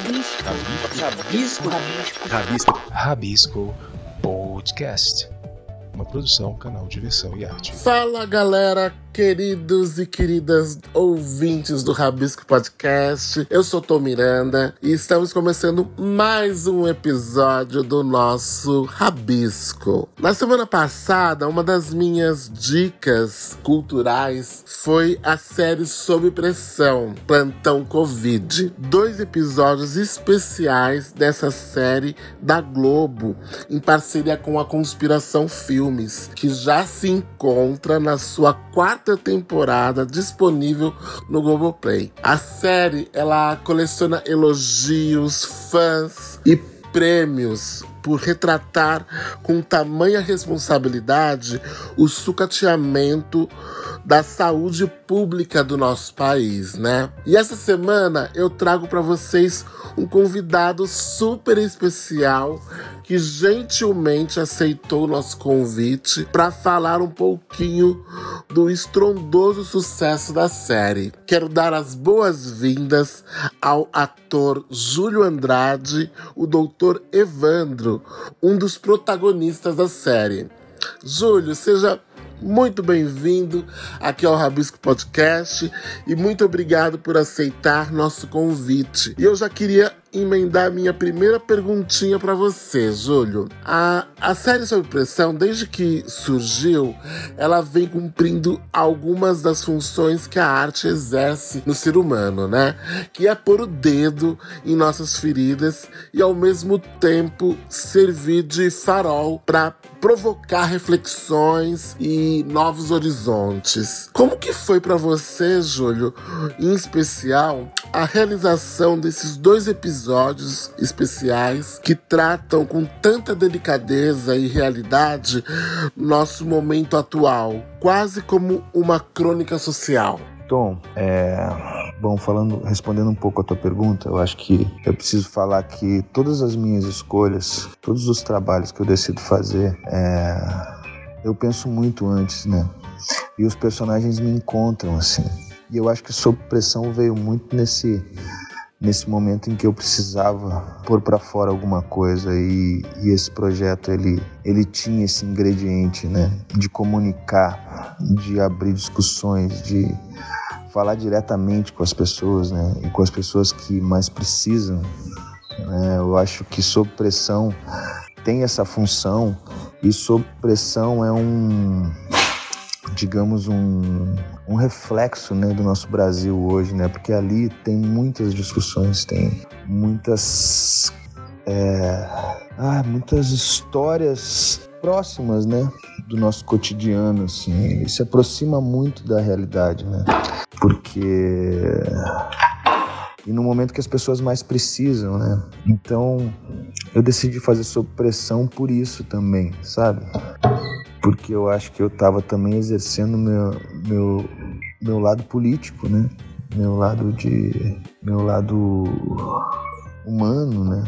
Rabisco. Rabisco. Rabisco. Rabisco. Rabisco Podcast. Uma produção, canal Diversão e Arte. Fala galera, queridos e queridas ouvintes do Rabisco Podcast. Eu sou Tom Miranda e estamos começando mais um episódio do nosso Rabisco. Na semana passada, uma das minhas dicas culturais foi a série Sob Pressão, Plantão Covid. Dois episódios especiais dessa série da Globo, em parceria com a Conspiração Filmes, que já se encontra na sua quarta quarta temporada disponível no Globoplay. A série ela coleciona elogios, fãs e prêmios por retratar com tamanha responsabilidade o sucateamento da saúde pública do nosso país, né? E essa semana eu trago para vocês um convidado super especial que gentilmente aceitou o nosso convite para falar um pouquinho do estrondoso sucesso da série. Quero dar as boas-vindas ao ator Júlio Andrade, o doutor Evandro, um dos protagonistas da série. Júlio, seja muito bem-vindo aqui ao Rabisco Podcast e muito obrigado por aceitar nosso convite. E eu já queria emendar minha primeira perguntinha para você, Júlio. A, a série Sob Pressão, desde que surgiu, ela vem cumprindo algumas das funções que a arte exerce no ser humano, né? Que é pôr o dedo em nossas feridas e ao mesmo tempo servir de farol para provocar reflexões e novos horizontes. Como que foi para você, Júlio, em especial, a realização desses dois episódios especiais que tratam com tanta delicadeza e realidade nosso momento atual, quase como uma crônica social? Tom, é, bom, falando, respondendo um pouco a tua pergunta, eu acho que eu preciso falar que todas as minhas escolhas, todos os trabalhos que eu decido fazer, é, eu penso muito antes, né? E os personagens me encontram assim. E eu acho que Sob Pressão veio muito nesse nesse momento em que eu precisava pôr para fora alguma coisa e, e, esse projeto ele ele tinha esse ingrediente, né, de comunicar, de abrir discussões, de falar diretamente com as pessoas, né? E com as pessoas que mais precisam. Né? Eu acho que sob pressão tem essa função e sob pressão é um digamos um, um reflexo né, do nosso Brasil hoje, né? Porque ali tem muitas discussões, tem muitas é, ah, muitas histórias próximas, né, do nosso cotidiano, assim, se aproxima muito da realidade, né? Porque e no momento que as pessoas mais precisam, né? Então, eu decidi fazer sob pressão por isso também, sabe? Porque eu acho que eu estava também exercendo meu, meu, meu lado político, né? Meu lado de. meu lado humano, né?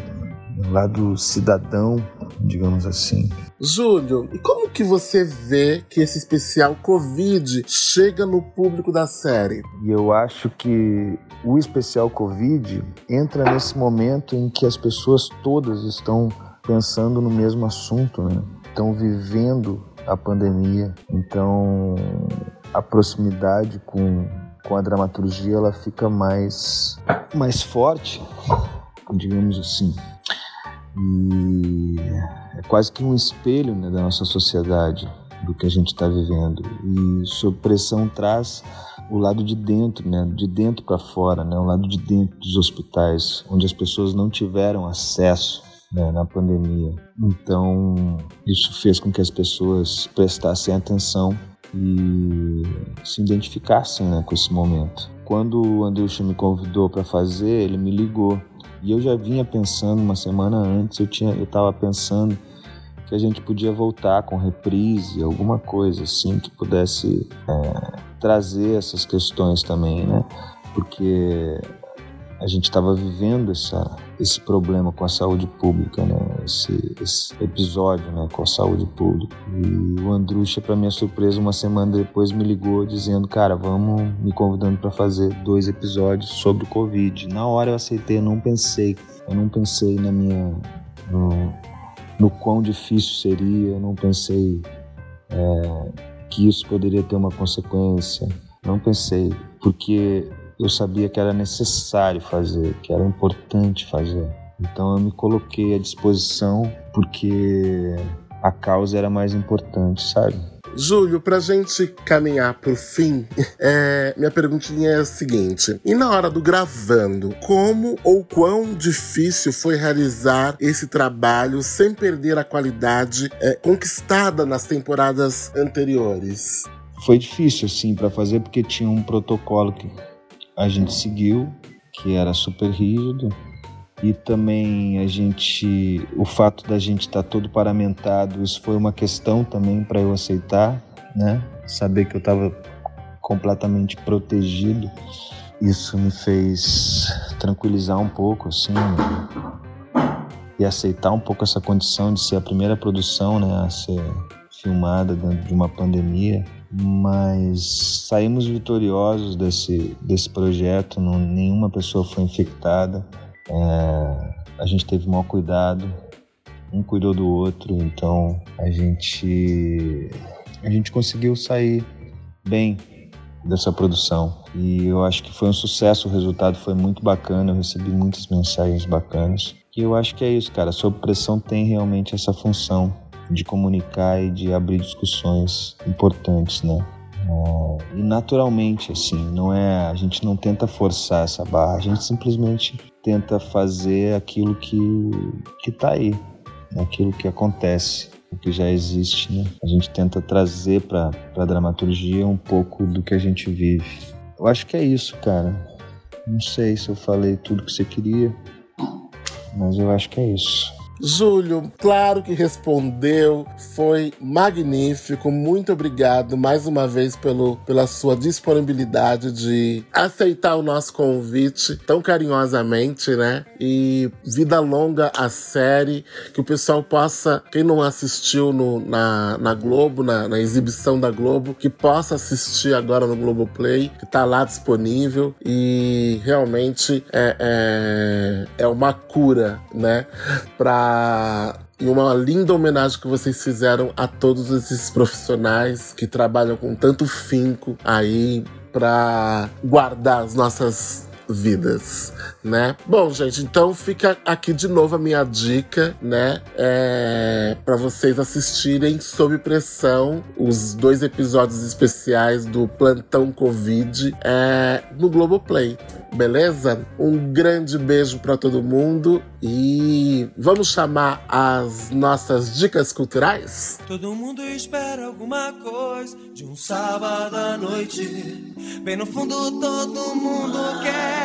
Meu lado cidadão, digamos assim. Júlio, e como que você vê que esse especial Covid chega no público da série? E eu acho que o especial Covid entra nesse momento em que as pessoas todas estão pensando no mesmo assunto, né? Estão vivendo a pandemia. Então, a proximidade com, com a dramaturgia ela fica mais, mais forte, digamos assim. E é quase que um espelho né, da nossa sociedade, do que a gente está vivendo. E sob pressão traz o lado de dentro, né, de dentro para fora, né, o lado de dentro dos hospitais, onde as pessoas não tiveram acesso né, na pandemia. Então, isso fez com que as pessoas prestassem atenção e se identificassem né, com esse momento. Quando o Andrucha me convidou para fazer, ele me ligou e eu já vinha pensando uma semana antes, eu tinha, eu estava pensando que a gente podia voltar com reprise, alguma coisa assim que pudesse é, trazer essas questões também, né? Porque a gente estava vivendo essa, esse problema com a saúde pública, né? Esse, esse episódio, né, com a saúde pública. E o Andrucha, para minha surpresa, uma semana depois me ligou dizendo, cara, vamos me convidando para fazer dois episódios sobre o Covid. Na hora eu aceitei, eu não pensei, eu não pensei na minha no, no quão difícil seria, eu não pensei é, que isso poderia ter uma consequência. Não pensei, porque eu sabia que era necessário fazer, que era importante fazer. Então eu me coloquei à disposição porque a causa era mais importante, sabe? Júlio, pra gente caminhar pro fim, é, minha perguntinha é a seguinte: e na hora do gravando, como ou quão difícil foi realizar esse trabalho sem perder a qualidade é, conquistada nas temporadas anteriores? Foi difícil, assim, para fazer, porque tinha um protocolo que a gente seguiu, que era super rígido, e também a gente, o fato da gente estar tá todo paramentado, isso foi uma questão também para eu aceitar, né? Saber que eu estava completamente protegido, isso me fez tranquilizar um pouco, assim, e aceitar um pouco essa condição de ser a primeira produção, né, a ser filmada dentro de uma pandemia mas saímos vitoriosos desse, desse projeto, não, nenhuma pessoa foi infectada, é, a gente teve maior cuidado, um cuidou do outro, então a gente, a gente conseguiu sair bem dessa produção. E eu acho que foi um sucesso, o resultado foi muito bacana, eu recebi muitas mensagens bacanas. E eu acho que é isso, cara, sob pressão tem realmente essa função de comunicar e de abrir discussões importantes, né? É, e naturalmente, assim, não é, a gente não tenta forçar essa barra, a gente simplesmente tenta fazer aquilo que que tá aí, aquilo que acontece, o que já existe, né? A gente tenta trazer para a dramaturgia um pouco do que a gente vive. Eu acho que é isso, cara. Não sei se eu falei tudo que você queria, mas eu acho que é isso. Júlio, claro que respondeu, foi magnífico. Muito obrigado mais uma vez pelo, pela sua disponibilidade de aceitar o nosso convite tão carinhosamente, né? E vida longa a série, que o pessoal possa, quem não assistiu no, na, na Globo, na, na exibição da Globo, que possa assistir agora no Globoplay, que tá lá disponível e realmente é, é, é uma cura, né? Pra e uma linda homenagem que vocês fizeram a todos esses profissionais que trabalham com tanto finco aí para guardar as nossas vidas, né? Bom, gente, então fica aqui de novo a minha dica, né? É, para vocês assistirem sob pressão os dois episódios especiais do Plantão Covid é, no Globoplay. Beleza? Um grande beijo para todo mundo e vamos chamar as nossas dicas culturais? Todo mundo espera alguma coisa de um sábado à noite. Bem no fundo, todo mundo quer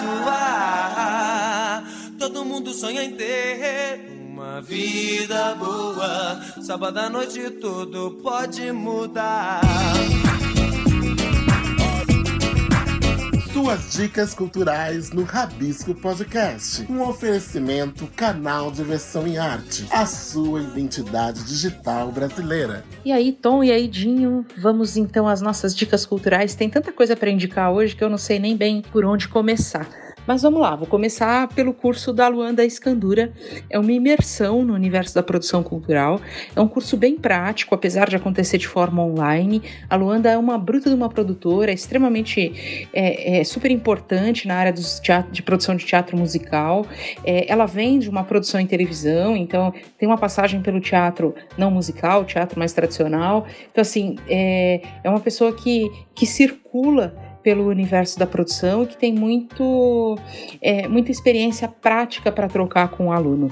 zoar. Todo mundo sonha em ter uma vida boa. Sábado à noite, tudo pode mudar. Suas dicas culturais no Rabisco Podcast. Um oferecimento canal de versão em arte. A sua identidade digital brasileira. E aí, Tom, e aí, Dinho? Vamos então às nossas dicas culturais. Tem tanta coisa para indicar hoje que eu não sei nem bem por onde começar. Mas vamos lá, vou começar pelo curso da Luanda Escandura. É uma imersão no universo da produção cultural. É um curso bem prático, apesar de acontecer de forma online. A Luanda é uma bruta de uma produtora, é extremamente é, é super importante na área teatro, de produção de teatro musical. É, ela vem de uma produção em televisão, então tem uma passagem pelo teatro não musical, teatro mais tradicional. Então, assim, é, é uma pessoa que, que circula pelo universo da produção e que tem muito, é, muita experiência prática para trocar com o aluno.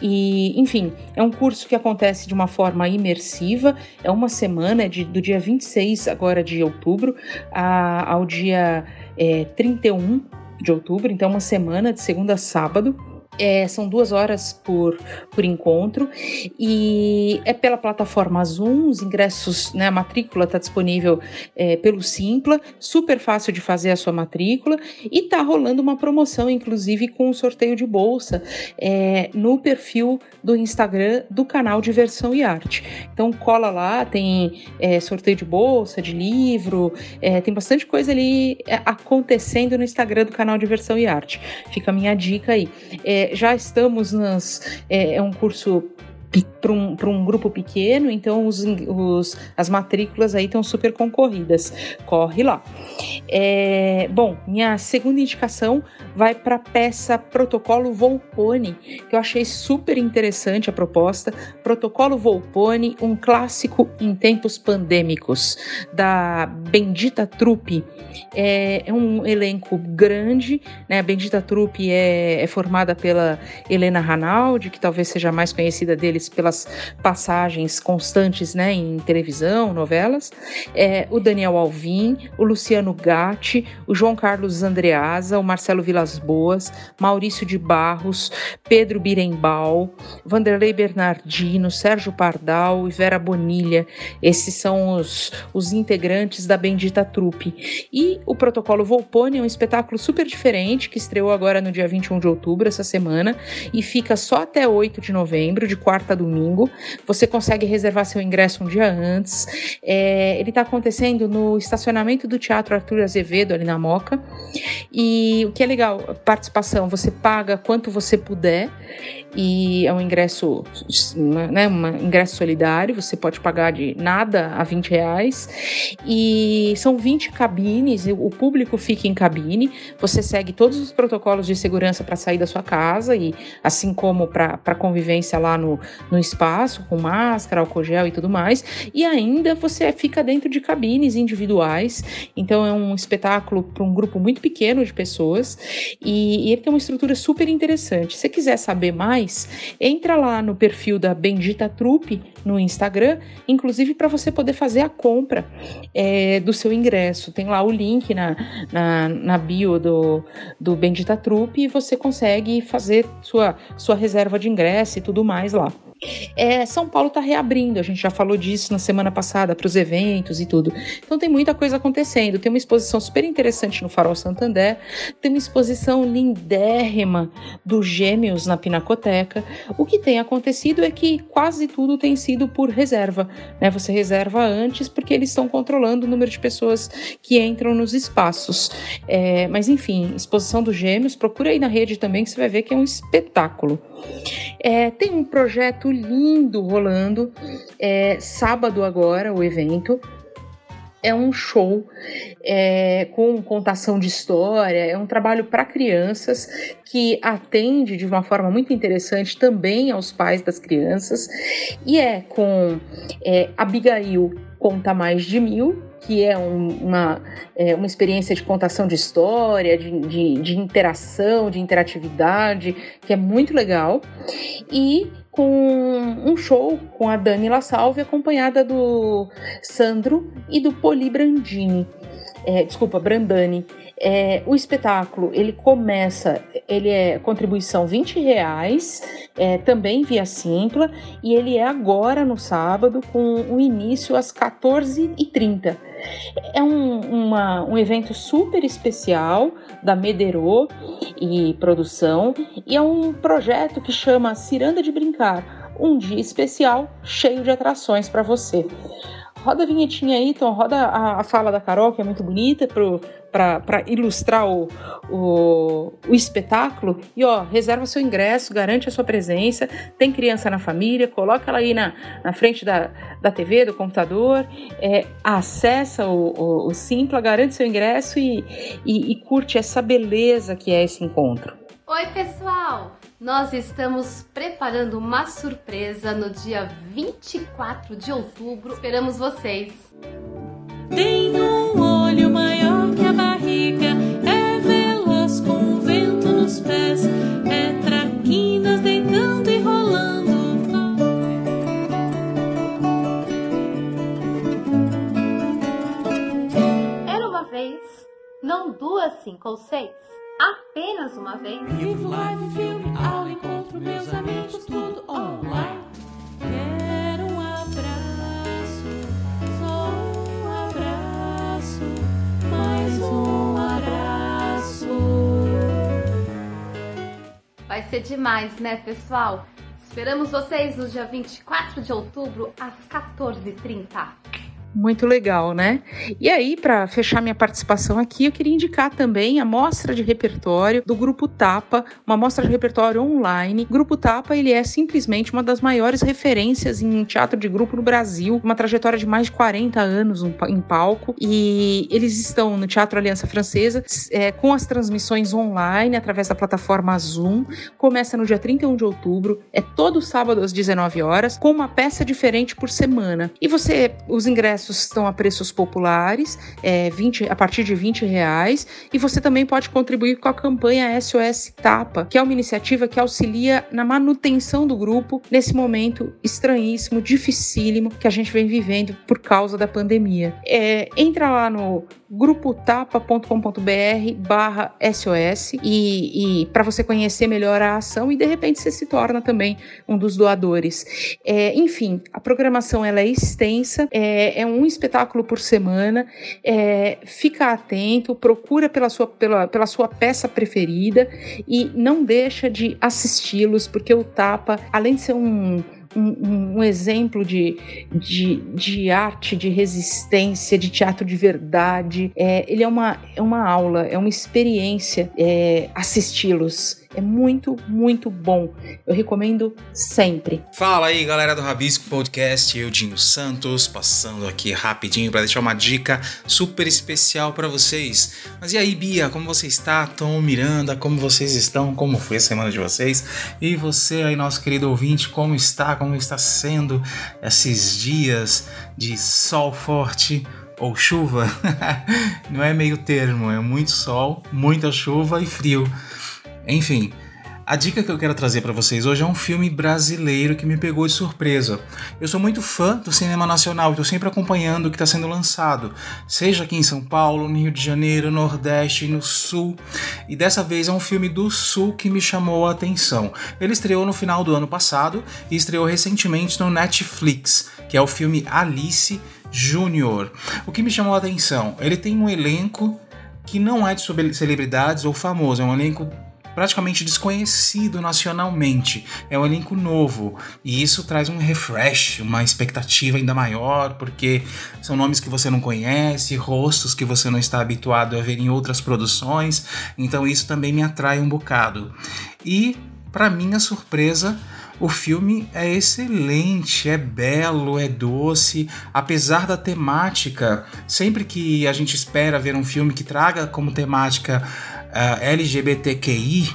E, enfim, é um curso que acontece de uma forma imersiva, é uma semana, é de, do dia 26 agora de outubro a, ao dia é, 31 de outubro, então uma semana de segunda a sábado. É, são duas horas por, por encontro e é pela plataforma Zoom. Os ingressos, né, a matrícula está disponível é, pelo Simpla, super fácil de fazer a sua matrícula e tá rolando uma promoção, inclusive com um sorteio de bolsa é, no perfil do Instagram do canal Diversão e Arte. Então cola lá, tem é, sorteio de bolsa, de livro, é, tem bastante coisa ali é, acontecendo no Instagram do canal Diversão e Arte. Fica a minha dica aí. É, já estamos nas. É, é um curso para um, um grupo pequeno, então os, os, as matrículas aí estão super concorridas. Corre lá. É, bom, minha segunda indicação vai para a peça Protocolo Volpone, que eu achei super interessante a proposta. Protocolo Volpone, um clássico em tempos pandêmicos, da Bendita Trupe. É, é um elenco grande, né? A Bendita Trupe é, é formada pela Helena Ranaldi, que talvez seja mais conhecida deles pelas passagens constantes né, em televisão, novelas, é, o Daniel Alvim, o Luciano Gatti, o João Carlos Andreasa, o Marcelo Vilas Boas, Maurício de Barros, Pedro Birembal, Vanderlei Bernardino, Sérgio Pardal e Vera Bonilha. Esses são os, os integrantes da Bendita Trupe. E o Protocolo Volpone é um espetáculo super diferente que estreou agora no dia 21 de outubro, essa semana, e fica só até 8 de novembro, de quarta domingo. Você consegue reservar seu ingresso um dia antes. É, ele está acontecendo no estacionamento do Teatro Arthur Azevedo, ali na Moca. E o que é legal, participação, você paga quanto você puder e é um ingresso, né, um ingresso solidário, você pode pagar de nada a 20 reais e são 20 cabines, o público fica em cabine, você segue todos os protocolos de segurança para sair da sua casa e assim como para convivência lá no, no espaço, com máscara, álcool gel e tudo mais, e ainda você fica dentro de cabines individuais, então é um espetáculo para um grupo muito pequeno de pessoas e, e ele tem uma estrutura super interessante. Se você quiser saber mais, entra lá no perfil da Bendita Trupe no Instagram, inclusive para você poder fazer a compra é, do seu ingresso. Tem lá o link na, na, na bio do, do Bendita Trupe e você consegue fazer sua, sua reserva de ingresso e tudo mais lá. É, São Paulo está reabrindo, a gente já falou disso na semana passada para os eventos e tudo. Então tem muita coisa acontecendo. Tem uma exposição super interessante no Farol Santander, tem uma exposição lindérrima dos Gêmeos na Pinacoteca. O que tem acontecido é que quase tudo tem sido por reserva. Né? Você reserva antes porque eles estão controlando o número de pessoas que entram nos espaços. É, mas enfim, exposição dos Gêmeos, procura aí na rede também que você vai ver que é um espetáculo. É, tem um projeto lindo rolando, é, sábado agora o evento. É um show é, com contação de história, é um trabalho para crianças que atende de uma forma muito interessante também aos pais das crianças e é com é, Abigail Conta Mais de Mil, que é um, uma, é, uma experiência de contação de história, de, de, de interação, de interatividade, que é muito legal. E com um show com a Dani La Salve, acompanhada do Sandro e do Poli Brandini. É, desculpa, Brandani. É, o espetáculo ele começa, ele é contribuição 20 reais, é, também via Simpla, e ele é agora no sábado com o início às 14h30. É um, uma, um evento super especial da Mederô e produção, e é um projeto que chama Ciranda de Brincar, um dia especial cheio de atrações para você. Roda a vinhetinha aí, Tom, roda a, fala da Carol, que é muito bonita, para ilustrar o, o, o, espetáculo. E ó, reserva seu ingresso, garante a sua presença. Tem criança na família, coloca ela aí na, na frente da, da TV, do computador, é, acessa o, o, o Simpla, garante seu ingresso e, e, e curte essa beleza que é esse encontro. Oi, pessoal! Nós estamos preparando uma surpresa no dia 24 de outubro. Esperamos vocês! Tem um não duas, cinco ou seis apenas uma vez? Vivo live, filme, aula, encontro meus amigos, tudo online. Quero um abraço, só um abraço, mais um abraço. Vai ser demais, né, pessoal? Esperamos vocês no dia 24 de outubro, às 14h30. Muito legal, né? E aí, para fechar minha participação aqui, eu queria indicar também a mostra de repertório do Grupo Tapa, uma mostra de repertório online. O Grupo Tapa, ele é simplesmente uma das maiores referências em teatro de grupo no Brasil, uma trajetória de mais de 40 anos em palco, e eles estão no Teatro Aliança Francesa é, com as transmissões online através da plataforma Zoom. Começa no dia 31 de outubro, é todo sábado às 19 horas, com uma peça diferente por semana. E você, os ingressos estão a preços populares, é, 20, a partir de 20 reais, e você também pode contribuir com a campanha SOS Tapa, que é uma iniciativa que auxilia na manutenção do grupo nesse momento estranhíssimo, dificílimo que a gente vem vivendo por causa da pandemia. É, entra lá no grupotapa.com.br barra SOS e, e para você conhecer melhor a ação e de repente você se torna também um dos doadores. É, enfim, a programação ela é extensa, é, é um espetáculo por semana, é, fica atento, procura pela sua, pela, pela sua peça preferida e não deixa de assisti-los, porque o Tapa, além de ser um um, um, exemplo de, de, de, arte, de resistência, de teatro de verdade. É, ele é uma, é uma aula, é uma experiência é, assisti-los. É muito, muito bom. Eu recomendo sempre. Fala aí, galera do Rabisco Podcast, eu, Dinho Santos, passando aqui rapidinho para deixar uma dica super especial para vocês. Mas e aí, Bia, como você está? Tom Miranda, como vocês estão? Como foi a semana de vocês? E você aí, nosso querido ouvinte, como está? Como está sendo esses dias de sol forte? ou chuva, não é meio termo, é muito sol, muita chuva e frio. Enfim, a dica que eu quero trazer para vocês hoje é um filme brasileiro que me pegou de surpresa. Eu sou muito fã do cinema nacional estou sempre acompanhando o que está sendo lançado, seja aqui em São Paulo, no Rio de Janeiro, no Nordeste, no Sul. E dessa vez é um filme do Sul que me chamou a atenção. Ele estreou no final do ano passado e estreou recentemente no Netflix, que é o filme Alice Júnior. O que me chamou a atenção? Ele tem um elenco que não é de celebridades ou famoso, é um elenco praticamente desconhecido nacionalmente. É um elenco novo e isso traz um refresh, uma expectativa ainda maior, porque são nomes que você não conhece, rostos que você não está habituado a ver em outras produções, então isso também me atrai um bocado. E, para minha surpresa, o filme é excelente, é belo, é doce, apesar da temática. Sempre que a gente espera ver um filme que traga como temática uh, LGBTQI,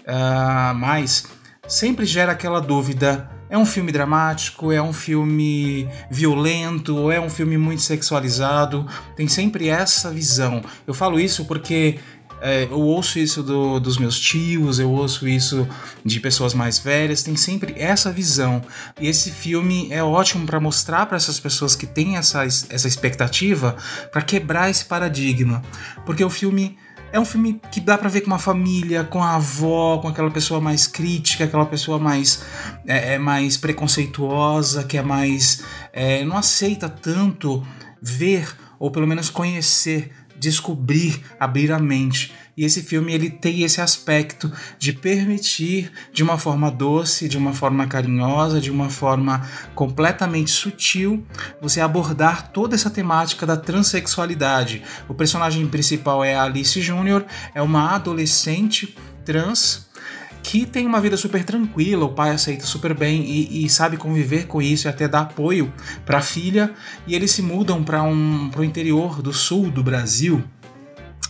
uh, mas sempre gera aquela dúvida: é um filme dramático, é um filme violento, ou é um filme muito sexualizado? Tem sempre essa visão. Eu falo isso porque é, eu ouço isso do, dos meus tios, eu ouço isso de pessoas mais velhas, tem sempre essa visão. E esse filme é ótimo para mostrar para essas pessoas que têm essa, essa expectativa, para quebrar esse paradigma. Porque o filme é um filme que dá para ver com uma família, com a avó, com aquela pessoa mais crítica, aquela pessoa mais é, é mais preconceituosa, que é mais é, não aceita tanto ver ou pelo menos conhecer descobrir, abrir a mente. E esse filme ele tem esse aspecto de permitir de uma forma doce, de uma forma carinhosa, de uma forma completamente sutil, você abordar toda essa temática da transexualidade. O personagem principal é a Alice Júnior, é uma adolescente trans que tem uma vida super tranquila, o pai aceita super bem e, e sabe conviver com isso e até dar apoio para a filha. E eles se mudam para um, o interior do sul do Brasil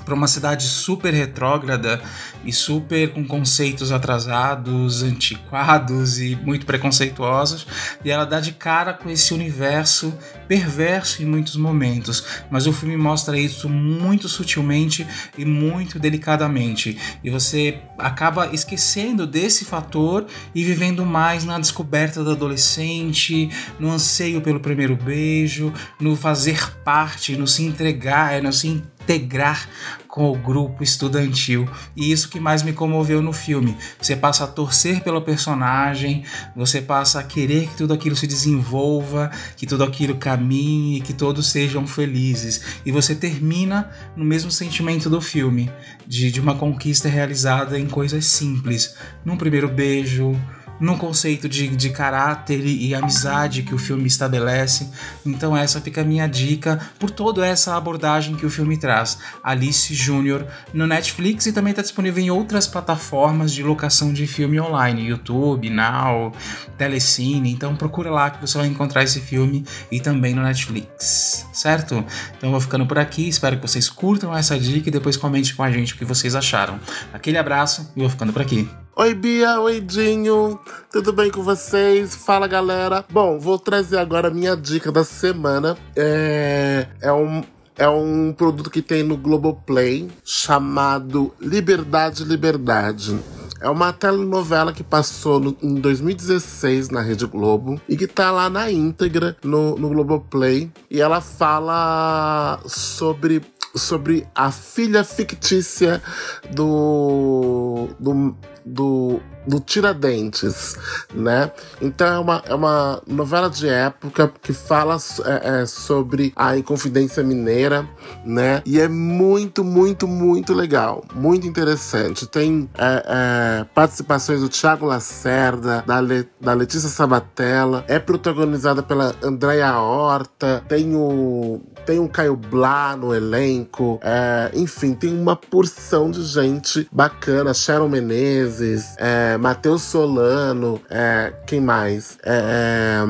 para uma cidade super retrógrada e super com conceitos atrasados, antiquados e muito preconceituosos, e ela dá de cara com esse universo perverso em muitos momentos, mas o filme mostra isso muito sutilmente e muito delicadamente, e você acaba esquecendo desse fator e vivendo mais na descoberta do adolescente, no anseio pelo primeiro beijo, no fazer parte, no se entregar, no se integrar com o grupo estudantil. E isso que mais me comoveu no filme. Você passa a torcer pelo personagem, você passa a querer que tudo aquilo se desenvolva, que tudo aquilo caminhe, que todos sejam felizes. E você termina no mesmo sentimento do filme, de, de uma conquista realizada em coisas simples. Num primeiro beijo, no conceito de, de caráter e amizade que o filme estabelece. Então essa fica a minha dica por toda essa abordagem que o filme traz. Alice Júnior no Netflix e também está disponível em outras plataformas de locação de filme online, YouTube, Now, Telecine. Então procura lá que você vai encontrar esse filme e também no Netflix, certo? Então vou ficando por aqui, espero que vocês curtam essa dica e depois comente com a gente o que vocês acharam. Aquele abraço e vou ficando por aqui. Oi, Bia, oi, Dinho, tudo bem com vocês? Fala, galera. Bom, vou trazer agora a minha dica da semana. É, é um, é um produto que tem no Globoplay chamado Liberdade, Liberdade. É uma telenovela que passou no, em 2016 na Rede Globo e que tá lá na íntegra no, no Globoplay. E ela fala sobre sobre a filha fictícia do, do, do do Tiradentes, né? Então é uma, é uma novela de época que fala é, é, sobre a Inconfidência Mineira, né? E é muito, muito, muito legal, muito interessante. Tem é, é participações do Thiago Lacerda, da, Le, da Letícia Sabatella, é protagonizada pela Andréa Horta, tem o tem o Caio Blá no elenco, é, enfim, tem uma porção de gente bacana, Sharon Menezes, é, Matheus Solano, é, quem mais? É, é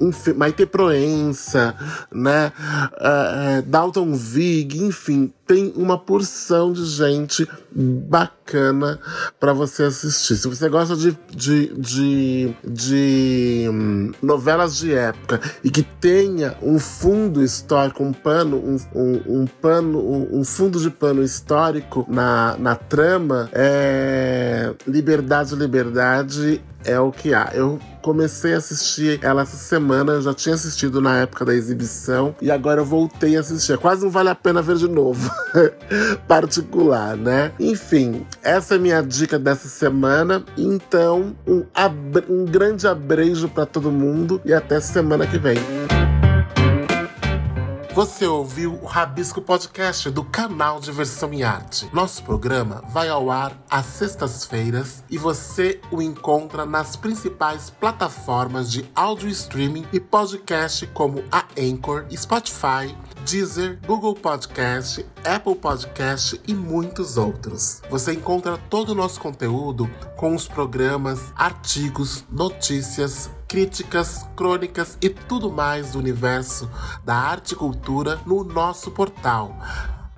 enfim, Maite Proença, né? Uh, Dalton Vig, enfim, tem uma porção de gente bacana para você assistir. Se você gosta de, de, de, de hum, novelas de época e que tenha um fundo histórico, um pano, um, um, um pano, um, um, fundo de pano histórico na, na trama, é Liberdade, Liberdade é o que há. Eu comecei a assistir ela essa semana, eu já tinha assistido na época da exibição e agora eu voltei a assistir. Quase não vale a pena ver de novo. Particular, né? Enfim, essa é minha dica dessa semana. Então, um, um grande abreijo para todo mundo e até semana que vem. Você ouviu o Rabisco Podcast do canal Diversão e Arte. Nosso programa vai ao ar às sextas-feiras e você o encontra nas principais plataformas de áudio streaming e podcast como a Anchor, Spotify, Deezer, Google Podcast, Apple Podcast e muitos outros. Você encontra todo o nosso conteúdo com os programas, artigos, notícias, críticas, crônicas e tudo mais do universo da arte e cultura no nosso portal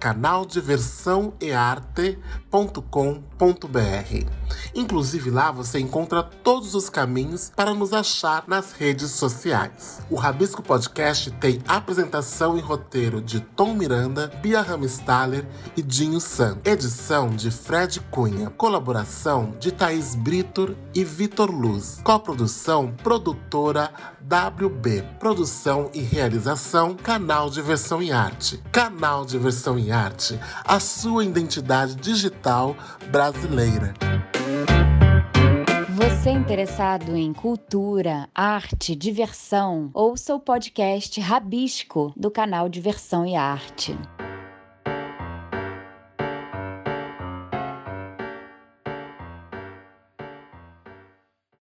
canaldiversãoearte.com.br. Inclusive lá você encontra todos os caminhos para nos achar nas redes sociais. O Rabisco Podcast tem apresentação e roteiro de Tom Miranda, Bia Ramstaller e Dinho San. Edição de Fred Cunha. Colaboração de Thaís Britor e Vitor Luz. Coprodução produtora WB. Produção e realização Canal Diversão e Arte. Canal Diversão e Arte, a sua identidade digital brasileira. Você interessado em cultura, arte, diversão, ouça o podcast Rabisco do canal Diversão e Arte.